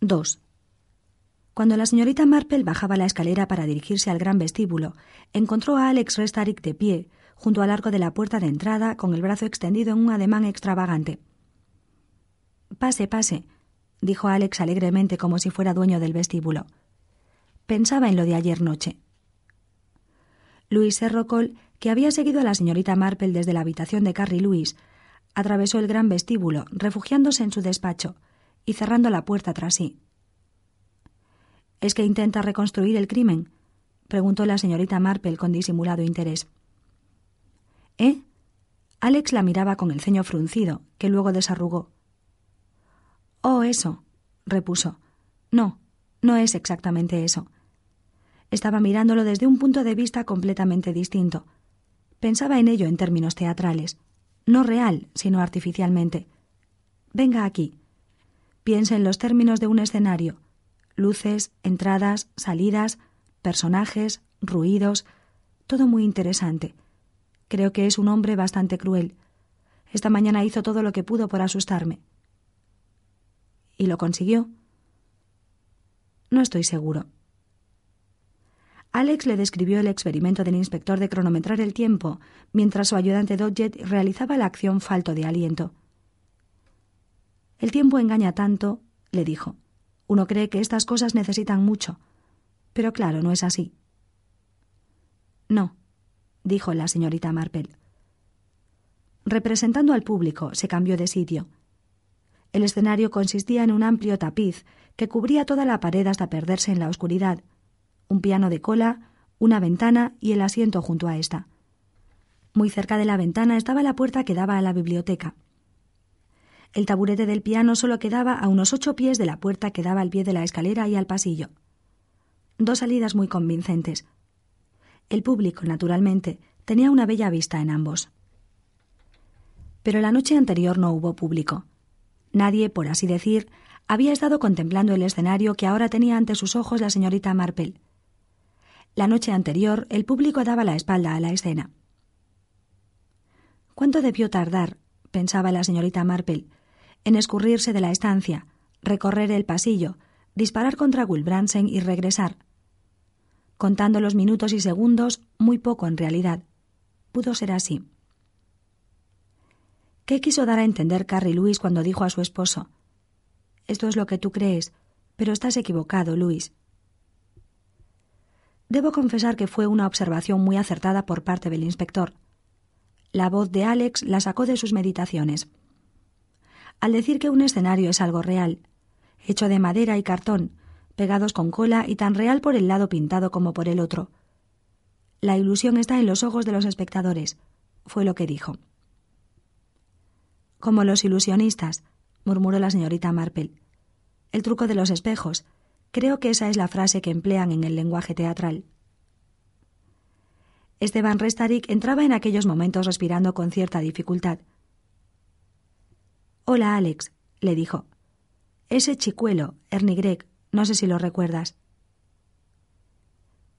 2. Cuando la señorita Marple bajaba la escalera para dirigirse al gran vestíbulo, encontró a Alex Restarik de pie, junto al arco de la puerta de entrada, con el brazo extendido en un ademán extravagante. Pase, pase, dijo Alex alegremente como si fuera dueño del vestíbulo. Pensaba en lo de ayer noche. Luis Serrocol, que había seguido a la señorita Marple desde la habitación de Carrie Lewis, atravesó el gran vestíbulo, refugiándose en su despacho y cerrando la puerta tras sí. ¿Es que intenta reconstruir el crimen? preguntó la señorita Marple con disimulado interés. ¿Eh? Alex la miraba con el ceño fruncido, que luego desarrugó. Oh, eso, repuso. No, no es exactamente eso. Estaba mirándolo desde un punto de vista completamente distinto. Pensaba en ello en términos teatrales, no real, sino artificialmente. Venga aquí. Piense en los términos de un escenario luces, entradas, salidas, personajes, ruidos, todo muy interesante. Creo que es un hombre bastante cruel. Esta mañana hizo todo lo que pudo por asustarme. ¿Y lo consiguió? No estoy seguro. Alex le describió el experimento del inspector de cronometrar el tiempo, mientras su ayudante Dodget realizaba la acción falto de aliento. El tiempo engaña tanto, le dijo. Uno cree que estas cosas necesitan mucho. Pero claro, no es así. No, dijo la señorita Marple. Representando al público, se cambió de sitio. El escenario consistía en un amplio tapiz que cubría toda la pared hasta perderse en la oscuridad, un piano de cola, una ventana y el asiento junto a esta. Muy cerca de la ventana estaba la puerta que daba a la biblioteca. El taburete del piano solo quedaba a unos ocho pies de la puerta que daba al pie de la escalera y al pasillo. Dos salidas muy convincentes. El público, naturalmente, tenía una bella vista en ambos. Pero la noche anterior no hubo público. Nadie, por así decir, había estado contemplando el escenario que ahora tenía ante sus ojos la señorita Marple. La noche anterior el público daba la espalda a la escena. ¿Cuánto debió tardar? pensaba la señorita Marple, en escurrirse de la estancia, recorrer el pasillo, disparar contra Wilbransen y regresar. Contando los minutos y segundos, muy poco en realidad. Pudo ser así. ¿Qué quiso dar a entender Carrie Luis cuando dijo a su esposo? Esto es lo que tú crees, pero estás equivocado, Luis. Debo confesar que fue una observación muy acertada por parte del inspector. La voz de Alex la sacó de sus meditaciones al decir que un escenario es algo real, hecho de madera y cartón, pegados con cola y tan real por el lado pintado como por el otro. La ilusión está en los ojos de los espectadores, fue lo que dijo. Como los ilusionistas, murmuró la señorita Marple. El truco de los espejos. Creo que esa es la frase que emplean en el lenguaje teatral. Esteban Restarik entraba en aquellos momentos respirando con cierta dificultad. Hola, Alex, le dijo. Ese chicuelo, Ernie Gregg, no sé si lo recuerdas.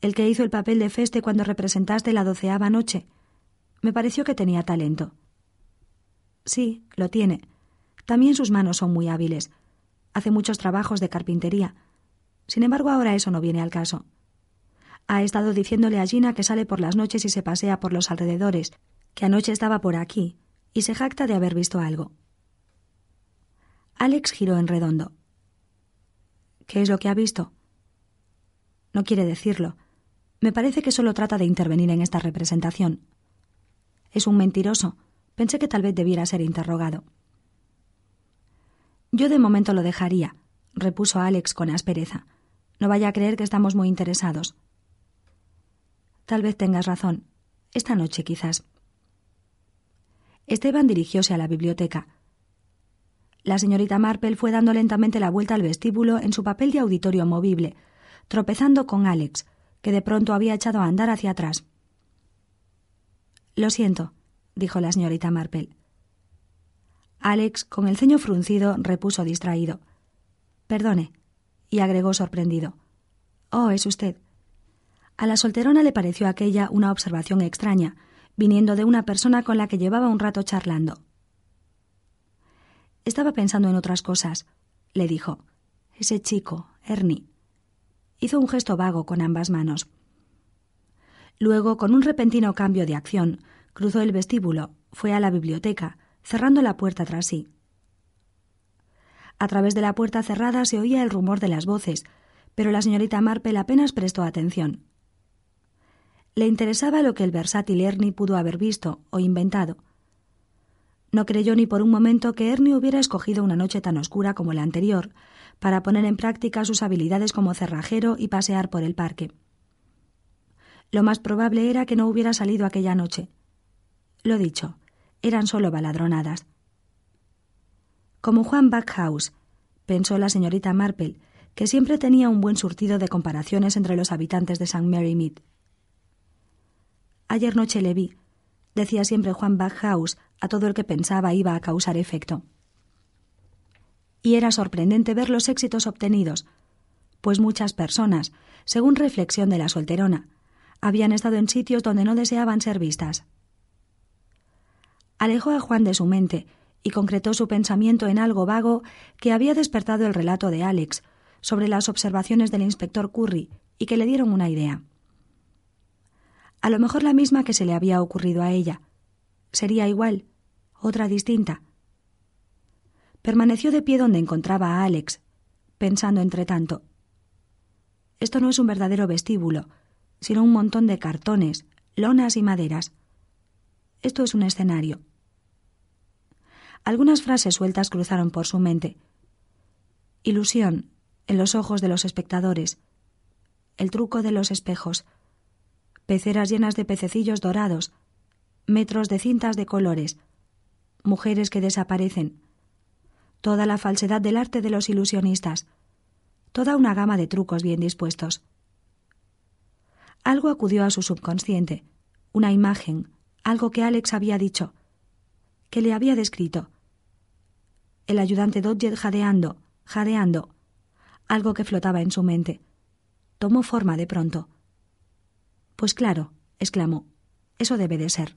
El que hizo el papel de Feste cuando representaste la doceava noche. Me pareció que tenía talento. Sí, lo tiene. También sus manos son muy hábiles. Hace muchos trabajos de carpintería. Sin embargo, ahora eso no viene al caso. Ha estado diciéndole a Gina que sale por las noches y se pasea por los alrededores, que anoche estaba por aquí, y se jacta de haber visto algo. Alex giró en redondo. ¿Qué es lo que ha visto? No quiere decirlo. Me parece que solo trata de intervenir en esta representación. Es un mentiroso. Pensé que tal vez debiera ser interrogado. Yo de momento lo dejaría, repuso Alex con aspereza. No vaya a creer que estamos muy interesados. Tal vez tengas razón. Esta noche, quizás. Esteban dirigióse a la biblioteca. La señorita Marple fue dando lentamente la vuelta al vestíbulo en su papel de auditorio movible, tropezando con Alex, que de pronto había echado a andar hacia atrás. Lo siento, dijo la señorita Marple. Alex, con el ceño fruncido, repuso distraído. Perdone, y agregó sorprendido. Oh, es usted. A la solterona le pareció aquella una observación extraña, viniendo de una persona con la que llevaba un rato charlando. Estaba pensando en otras cosas, le dijo. Ese chico, Ernie. Hizo un gesto vago con ambas manos. Luego, con un repentino cambio de acción, cruzó el vestíbulo, fue a la biblioteca, cerrando la puerta tras sí. A través de la puerta cerrada se oía el rumor de las voces, pero la señorita Marple apenas prestó atención. Le interesaba lo que el versátil Ernie pudo haber visto o inventado. No creyó ni por un momento que Ernie hubiera escogido una noche tan oscura como la anterior para poner en práctica sus habilidades como cerrajero y pasear por el parque. Lo más probable era que no hubiera salido aquella noche. Lo dicho, eran solo baladronadas. Como Juan Backhouse, pensó la señorita Marple, que siempre tenía un buen surtido de comparaciones entre los habitantes de St. Mary Mead. Ayer noche le vi, decía siempre Juan Backhouse a todo el que pensaba iba a causar efecto. Y era sorprendente ver los éxitos obtenidos, pues muchas personas, según reflexión de la solterona, habían estado en sitios donde no deseaban ser vistas. Alejó a Juan de su mente y concretó su pensamiento en algo vago que había despertado el relato de Alex sobre las observaciones del inspector Curry y que le dieron una idea a lo mejor la misma que se le había ocurrido a ella. Sería igual, otra distinta. Permaneció de pie donde encontraba a Alex, pensando entre tanto. Esto no es un verdadero vestíbulo, sino un montón de cartones, lonas y maderas. Esto es un escenario. Algunas frases sueltas cruzaron por su mente. Ilusión en los ojos de los espectadores. El truco de los espejos peceras llenas de pececillos dorados, metros de cintas de colores, mujeres que desaparecen, toda la falsedad del arte de los ilusionistas, toda una gama de trucos bien dispuestos. Algo acudió a su subconsciente, una imagen, algo que Alex había dicho, que le había descrito. El ayudante Dodger jadeando, jadeando, algo que flotaba en su mente. Tomó forma de pronto. Pues claro, exclamó, eso debe de ser.